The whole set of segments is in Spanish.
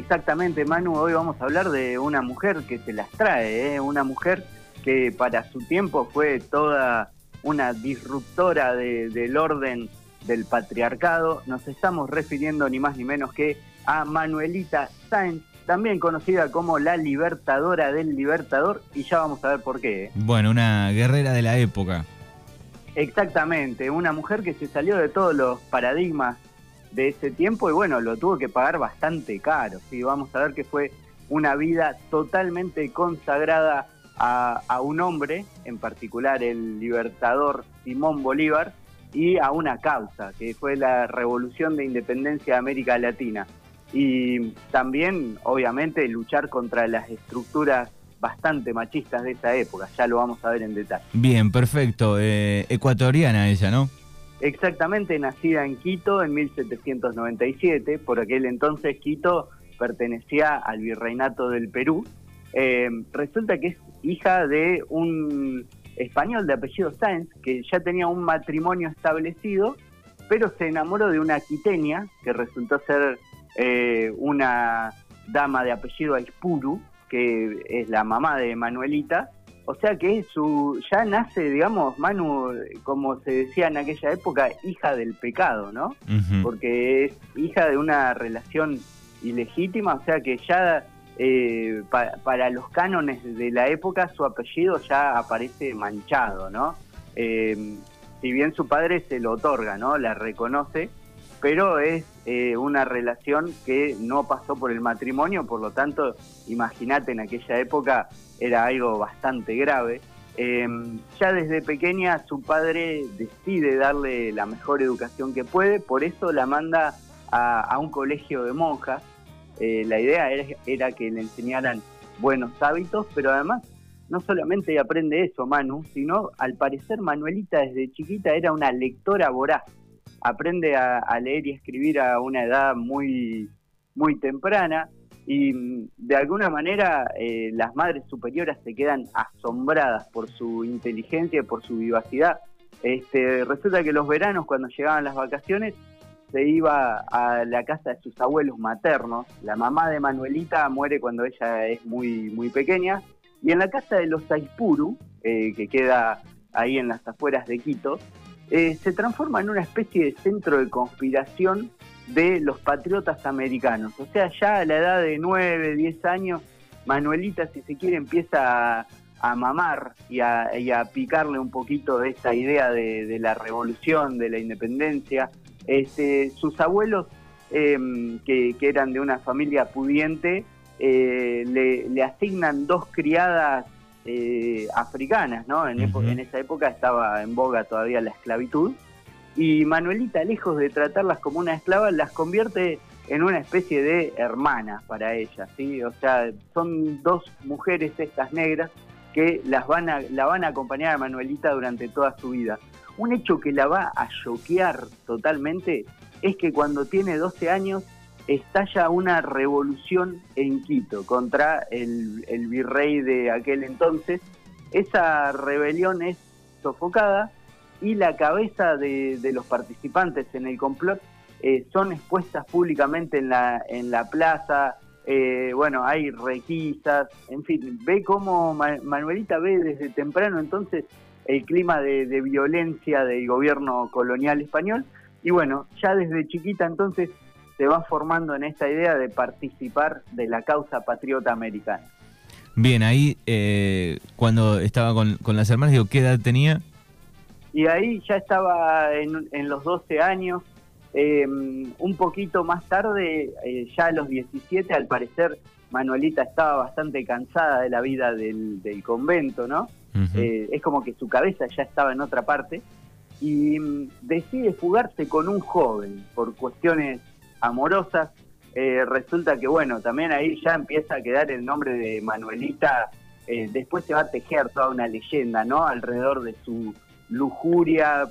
Exactamente, Manu, hoy vamos a hablar de una mujer que se las trae, ¿eh? una mujer que para su tiempo fue toda una disruptora del orden del patriarcado. Nos estamos refiriendo ni más ni menos que a Manuelita Sáenz, también conocida como la libertadora del libertador, y ya vamos a ver por qué. ¿eh? Bueno, una guerrera de la época. Exactamente, una mujer que se salió de todos los paradigmas de ese tiempo y bueno, lo tuvo que pagar bastante caro. ¿sí? Vamos a ver que fue una vida totalmente consagrada a, a, un hombre, en particular el libertador Simón Bolívar, y a una causa, que fue la revolución de independencia de América Latina. Y también, obviamente, luchar contra las estructuras bastante machistas de esa época, ya lo vamos a ver en detalle. Bien, perfecto. Eh, ecuatoriana ella, ¿no? Exactamente, nacida en Quito en 1797, por aquel entonces Quito pertenecía al virreinato del Perú. Eh, resulta que es hija de un español de apellido Sáenz, que ya tenía un matrimonio establecido, pero se enamoró de una quiteña, que resultó ser eh, una dama de apellido Aispuru, que es la mamá de Manuelita, o sea que su ya nace, digamos, Manu, como se decía en aquella época, hija del pecado, ¿no? Porque es hija de una relación ilegítima, o sea que ya eh, para los cánones de la época su apellido ya aparece manchado, ¿no? Eh, si bien su padre se lo otorga, ¿no? La reconoce, pero es eh, una relación que no pasó por el matrimonio, por lo tanto, imagínate en aquella época era algo bastante grave. Em, ya desde pequeña su padre decide darle la mejor educación que puede, por eso la manda a, un colegio de monjas. Eh, la idea era, era, que le enseñaran buenos hábitos, pero además no solamente aprende eso Manu, sino al parecer Manuelita desde chiquita era una lectora voraz aprende a, leer y escribir a una edad muy, muy temprana y mm, de alguna manera eh, las madres superiores se quedan asombradas por su inteligencia y por su vivacidad. Este, resulta que los veranos cuando llegaban las vacaciones se iba a la casa de sus abuelos maternos. La mamá de Manuelita muere cuando ella es muy, muy pequeña. Y en la casa de los Aipuru, eh, que queda ahí en las afueras de Quito, eh, se transforma en una especie de centro de conspiración de los patriotas americanos. O sea, ya a la edad de 9, 10 años, Manuelita, si se quiere, empieza a, mamar y a, picarle un poquito de esta idea de, la revolución, de la independencia. Este, sus abuelos, em, que, eran de una familia pudiente, eh, le asignan dos criadas eh, africanas, ¿no? En, en, esa época estaba en boga todavía la esclavitud. Y Manuelita, lejos de tratarlas como una esclava, las convierte en una especie de hermana para ella, ¿sí? O sea, son dos mujeres estas negras que las van a, la van a acompañar a Manuelita durante toda su vida. Un hecho que la va a choquear totalmente es que cuando tiene 12 años estalla una revolución en Quito contra el, virrey de aquel entonces. Esa rebelión es sofocada y la cabeza de, los participantes en el complot eh, son expuestas públicamente en la, en la plaza. Eh, bueno, hay requisas, en fin, ve cómo Manuelita ve desde temprano entonces el clima de, de violencia del gobierno colonial español. Y bueno, ya desde chiquita entonces se va formando en esta idea de participar de la causa patriota americana. Bien, ahí eh, cuando estaba con, las hermanas, digo, ¿qué edad tenía? Y ahí ya estaba en, los 12 años, em, un poquito más tarde, eh, ya a los 17, al parecer Manuelita estaba bastante cansada de la vida del, convento, ¿no? Eh, es como que su cabeza ya estaba en otra parte y mm, decide fugarse con un joven por cuestiones amorosas. Eh, resulta que, bueno, también ahí ya empieza a quedar el nombre de Manuelita, eh, después se va a tejer toda una leyenda, ¿no? Alrededor de su lujuria,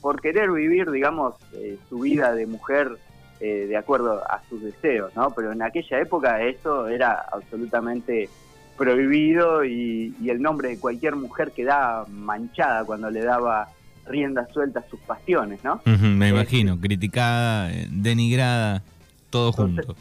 por querer vivir, digamos, eh, su vida de mujer de acuerdo a sus deseos, ¿no? Pero en aquella época eso era absolutamente prohibido y, el nombre de cualquier mujer quedaba manchada cuando le daba rienda suelta a sus pasiones, ¿no? me imagino, criticada, denigrada, todo junto.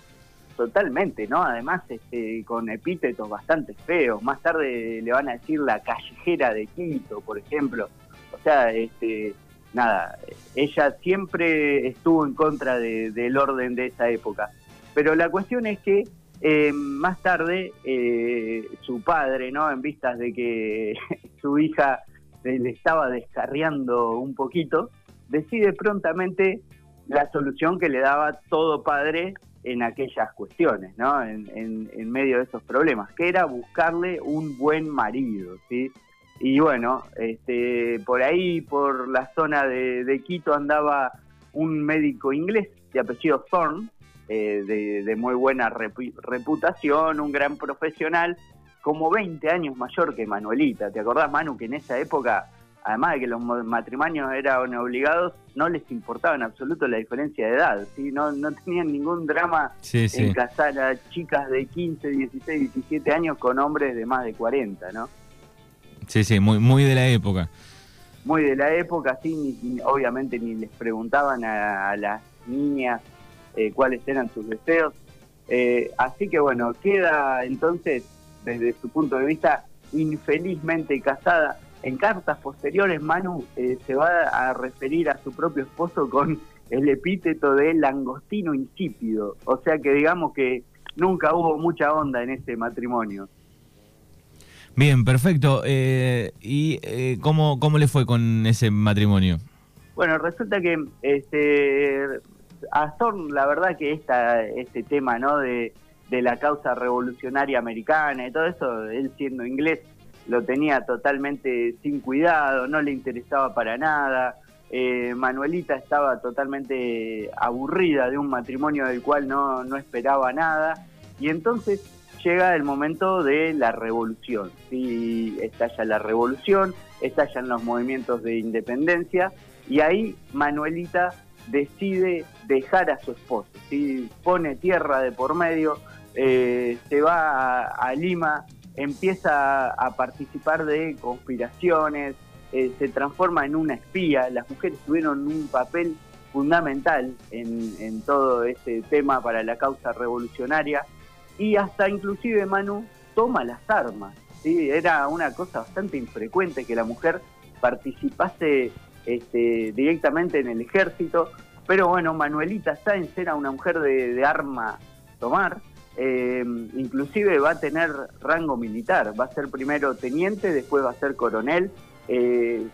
totalmente, ¿no? Además, este, con epítetos bastante feos. Más tarde le van a decir la callejera de Quito, por ejemplo. O sea, este, nada, ella siempre estuvo en contra del orden de esa época. Pero la cuestión es que eh, más tarde eh, su padre, ¿no? En vistas de que su hija le estaba descarriando un poquito, decide prontamente la solución que le daba todo padre en aquellas cuestiones, ¿no? En, medio de esos problemas, que era buscarle un buen marido, ¿sí? Y bueno, este, por ahí, por la zona de, Quito, andaba un médico inglés de apellido Thorne, eh, de, muy buena reputación, un gran profesional, como 20 años mayor que Manuelita. ¿Te acordás, Manu, que en esa época además de que los matrimonios eran obligados, no les importaba en absoluto la diferencia de edad, ¿sí? no, no tenían ningún drama en casar a chicas de 15, 16, 17 años con hombres de más de 40, ¿no? Sí, sí, muy, muy de la época. Muy de la época, sí, obviamente ni les preguntaban a, las niñas eh, cuáles eran sus deseos. Eh, así que bueno, queda entonces, desde su punto de vista, infelizmente casada en cartas posteriores, Manu eh, se va a referir a su propio esposo con el epíteto de langostino insípido. O sea que digamos que nunca hubo mucha onda en ese matrimonio. Bien, perfecto. Eh, ¿Y eh, ¿cómo, cómo le fue con ese matrimonio? Bueno, resulta que este, a Thorne, la verdad que esta, este tema ¿no? de, de la causa revolucionaria americana y todo eso, él siendo inglés, lo tenía totalmente sin cuidado, no le interesaba para nada. Eh, Manuelita estaba totalmente aburrida de un matrimonio del cual no, no esperaba nada. Y entonces llega el momento de la revolución. ¿sí? Estalla la revolución, estallan los movimientos de independencia y ahí Manuelita decide dejar a su esposo. ¿sí? Pone tierra de por medio, eh, se va a Lima empieza a participar de conspiraciones, eh, se transforma en una espía, las mujeres tuvieron un papel fundamental en, todo este tema para la causa revolucionaria. Y hasta inclusive Manu toma las armas. Era una cosa bastante infrecuente que la mujer participase este, directamente en el ejército, pero bueno, Manuelita Sáenz era una mujer de arma tomar, eh, inclusive va a tener rango militar, va a ser primero teniente, después va a ser coronel. Eh,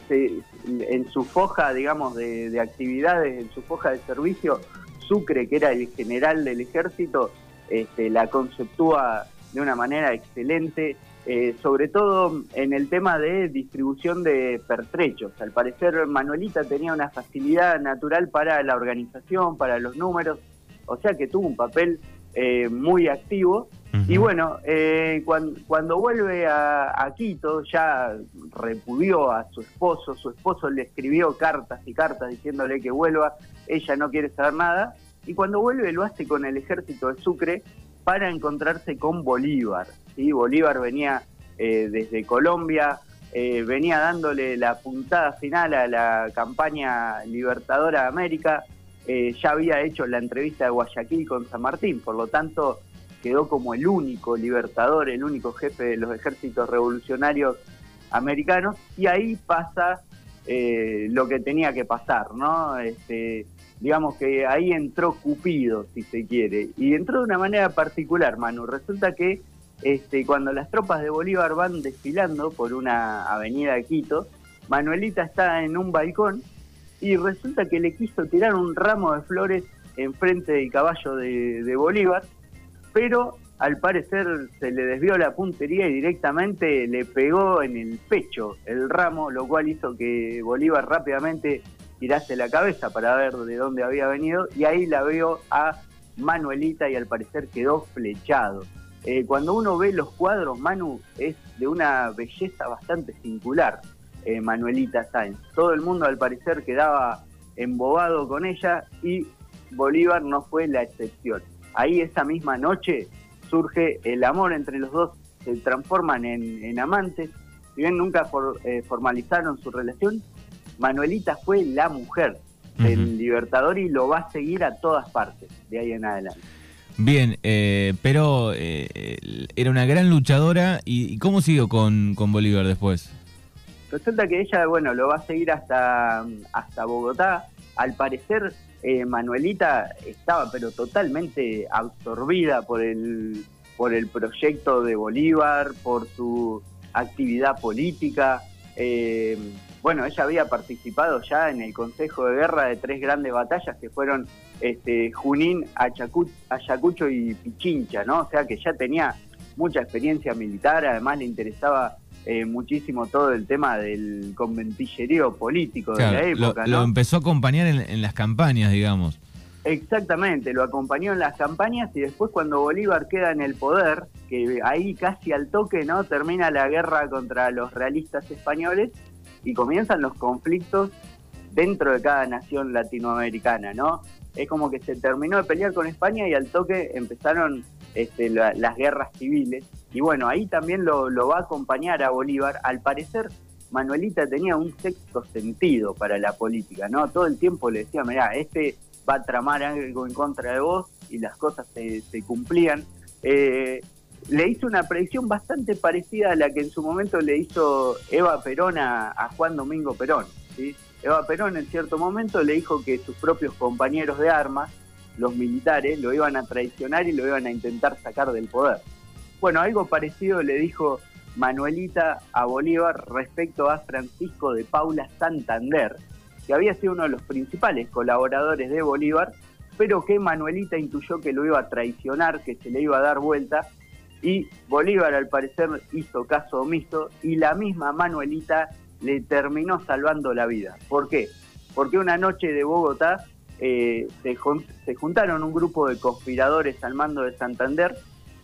en su foja, digamos, de, actividades, en su foja de servicio, Sucre, que era el general del ejército, este, la conceptúa de una manera excelente, eh, sobre todo en el tema de distribución de pertrechos. Al parecer, Manuelita tenía una facilidad natural para la organización, para los números, o sea que tuvo un papel eh, muy activo. Y bueno, eh, cuando, vuelve a, Quito, ya repudió a su esposo, su esposo le escribió cartas y cartas diciéndole que vuelva, ella no quiere saber nada, y cuando vuelve lo hace con el ejército de Sucre para encontrarse con Bolívar. ¿sí? Bolívar venía eh, desde Colombia, venía dándole la puntada final a la campaña libertadora de América, eh, ya había hecho la entrevista de Guayaquil con San Martín, por lo tanto quedó como el único libertador, el único jefe de los ejércitos revolucionarios americanos, y ahí pasa eh, lo que tenía que pasar, ¿no? Este, digamos que ahí entró Cupido, si se quiere, y entró de una manera particular, Manu. Resulta que este, cuando las tropas de Bolívar van desfilando por una avenida de Quito, Manuelita está en un balcón y resulta que le quiso tirar un ramo de flores enfrente del caballo de, Bolívar, pero al parecer se le desvió la puntería y directamente le pegó en el pecho el ramo, lo cual hizo que Bolívar rápidamente tirase la cabeza para ver de dónde había venido y ahí la veo a Manuelita y al parecer quedó flechado. Eh, cuando uno ve los cuadros, Manu es de una belleza bastante singular. Eh, Manuelita Sáenz. Todo el mundo al parecer quedaba embobado con ella y Bolívar no fue la excepción. Ahí esa misma noche surge el amor entre los dos, se transforman en, amantes. Si bien nunca eh, formalizaron su relación, Manuelita fue la mujer del Libertador y lo va a seguir a todas partes de ahí en adelante. Bien, eh, pero eh, era una gran luchadora. ¿Y cómo siguió con, con Bolívar después? Resulta que ella, bueno, lo va a seguir hasta, hasta Bogotá. Al parecer, eh, Manuelita estaba pero totalmente absorbida por el, por el proyecto de Bolívar, por su actividad política. Eh, bueno, ella había participado ya en el Consejo de Guerra de tres grandes batallas que fueron este, Junín, Ayacucho y Pichincha, ¿no? O sea que ya tenía mucha experiencia militar, además le interesaba eh, muchísimo todo el tema del conventillerío político de la época. Lo, empezó a acompañar en, las campañas, digamos. Exactamente, lo acompañó en las campañas y después cuando Bolívar queda en el poder, que ahí casi al toque no termina la guerra contra los realistas españoles y comienzan los conflictos dentro de cada nación latinoamericana, ¿no? Es como que se terminó de pelear con España y al toque empezaron este, las guerras civiles. Y bueno, ahí también lo, va a acompañar a Bolívar. Al parecer, Manuelita tenía un sexto sentido para la política, ¿no? Todo el tiempo le decía, mirá, este va a tramar algo en contra de vos y las cosas se, cumplían. Eh, le hizo una predicción bastante parecida a la que en su momento le hizo Eva Perón a, Juan Domingo Perón. Eva Perón en cierto momento le dijo que sus propios compañeros de armas los militares lo iban a traicionar y lo iban a intentar sacar del poder. Bueno, algo parecido le dijo Manuelita a Bolívar respecto a Francisco de Paula Santander, que había sido uno de los principales colaboradores de Bolívar, pero que Manuelita intuyó que lo iba a traicionar, que se le iba a dar vuelta, y Bolívar al parecer hizo caso omiso y la misma Manuelita le terminó salvando la vida. ¿Por qué? Porque una noche de Bogotá eh, se, juntaron un grupo de conspiradores al mando de Santander,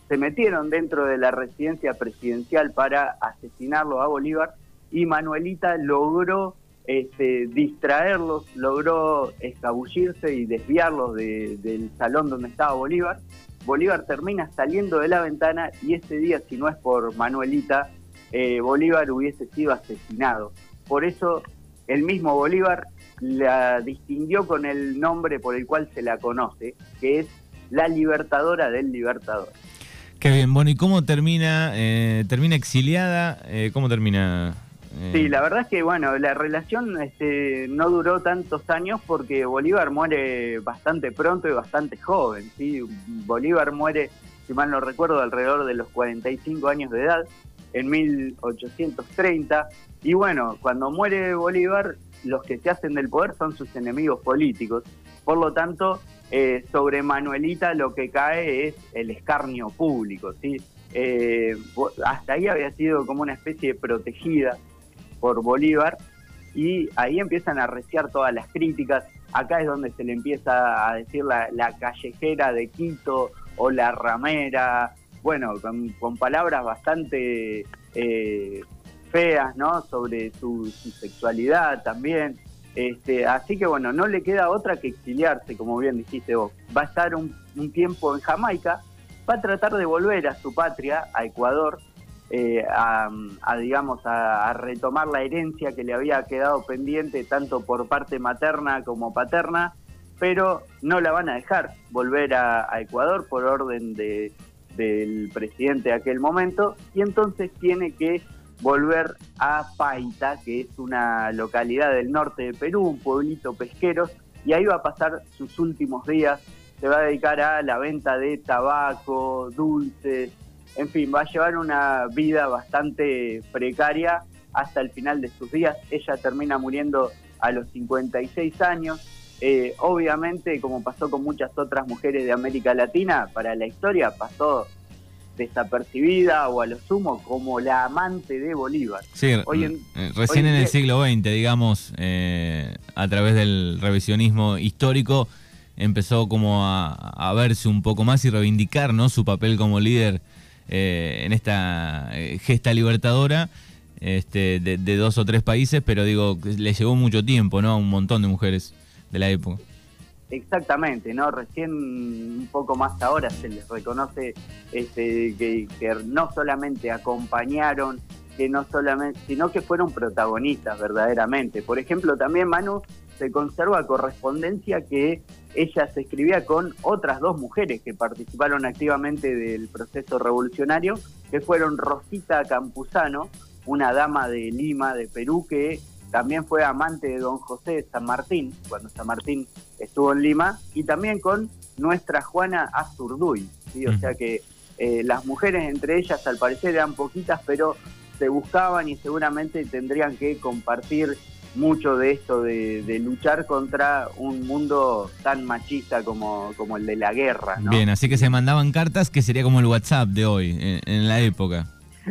se metieron dentro de la residencia presidencial para asesinarlo a Bolívar y Manuelita logró este, distraerlos, logró escabullirse y desviarlos del salón donde estaba Bolívar. Bolívar termina saliendo de la ventana y ese día, si no es por Manuelita, eh, Bolívar hubiese sido asesinado. Por eso el mismo Bolívar la distinguió con el nombre por el cual se la conoce, que es la libertadora del libertador. Qué bien, bueno, ¿y cómo termina? Eh, ¿Termina exiliada? Eh, ¿Cómo termina? Eh? Sí, la verdad es que, bueno, la relación este, no duró tantos años porque Bolívar muere bastante pronto y bastante joven, ¿sí? Bolívar muere, si mal no recuerdo, alrededor de los 45 años de edad, en 1830, y bueno, cuando muere Bolívar, los que se hacen del poder son sus enemigos políticos. Por lo tanto, eh, sobre Manuelita lo que cae es el escarnio público. ¿sí? Eh, hasta ahí había sido como una especie de protegida por Bolívar y ahí empiezan a reciar todas las críticas. Acá es donde se le empieza a decir la, callejera de Quito o la ramera, bueno, con, palabras bastante eh, feas, ¿no? Sobre su, sexualidad también. Este, así que bueno, no le queda otra que exiliarse, como bien dijiste vos. Va a estar un, tiempo en Jamaica, va a tratar de volver a su patria, a Ecuador, eh, a, digamos a, retomar la herencia que le había quedado pendiente tanto por parte materna como paterna, pero no la van a dejar volver a, Ecuador por orden de, del presidente de aquel momento y entonces tiene que volver a Paita, que es una localidad del norte de Perú, un pueblito pesquero, y ahí va a pasar sus últimos días. Se va a dedicar a la venta de tabaco, dulces, en fin, va a llevar una vida bastante precaria hasta el final de sus días. Ella termina muriendo a los 56 años. Eh, obviamente, como pasó con muchas otras mujeres de América Latina, para la historia pasó desapercibida o a lo sumo como la amante de Bolívar. Sí, eh, recién en, el siglo XX, digamos, eh, a través del revisionismo histórico, empezó como a, verse un poco más y reivindicar ¿no? su papel como líder eh, en esta gesta libertadora este, de, de, dos o tres países, pero digo, le llevó mucho tiempo ¿no? a un montón de mujeres de la época. Exactamente, ¿no? Recién un poco más ahora se les reconoce este, que, no solamente acompañaron, que no solamente, sino que fueron protagonistas verdaderamente. Por ejemplo, también Manu, se conserva correspondencia que ella se escribía con otras dos mujeres que participaron activamente del proceso revolucionario, que fueron Rosita Campuzano, una dama de Lima, de Perú, que también fue amante de don José San Martín, cuando San Martín estuvo en Lima, y también con nuestra Juana Azurduy, ¿sí? o sea que eh, las mujeres entre ellas al parecer eran poquitas, pero se buscaban y seguramente tendrían que compartir mucho de esto de, luchar contra un mundo tan machista como, como el de la guerra. Bien, así que se mandaban cartas que sería como el WhatsApp de hoy, en, la época.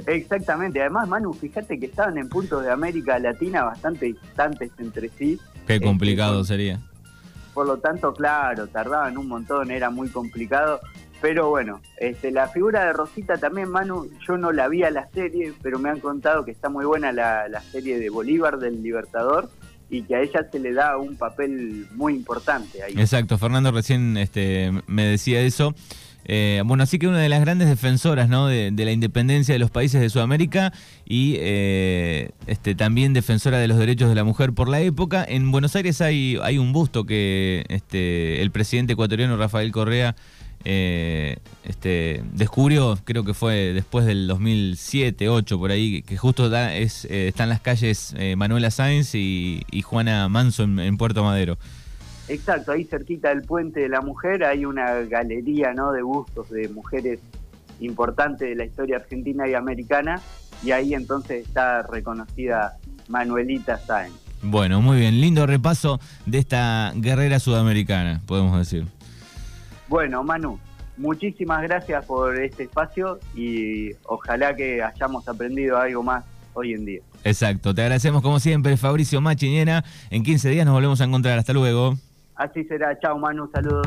Exactamente, además Manu, fíjate que estaban en puntos de América Latina bastante distantes entre sí. Qué complicado sería. Por lo tanto, claro, tardaban un montón, era muy complicado. Pero bueno, este, la figura de Rosita también, Manu, yo no la vi a la serie, pero me han contado que está muy buena la, serie de Bolívar del Libertador y que a ella se le da un papel muy importante ahí. Exacto, Fernando recién este, me decía eso. Eh, bueno, así que una de las grandes defensoras de, la independencia de los países de Sudamérica y eh, este, también defensora de los derechos de la mujer por la época. En Buenos Aires hay, un busto que este, el presidente ecuatoriano Rafael Correa eh, este, descubrió, creo que fue después del 2007, 8 por ahí, que justo da, es, están las calles Manuela Sáenz y, Juana Manso en, Puerto Madero. Exacto, ahí cerquita del Puente de la Mujer hay una galería ¿no? de bustos de mujeres importantes de la historia argentina y americana, y ahí entonces está reconocida Manuelita Sáenz. Bueno, muy bien, lindo repaso de esta guerrera sudamericana, podemos decir. Bueno, Manu, muchísimas gracias por este espacio y ojalá que hayamos aprendido algo más hoy en día. Exacto, te agradecemos como siempre, Fabricio Machiñena. En 15 días nos volvemos a encontrar. Hasta luego. Así será. Chao, Manu. Saludos.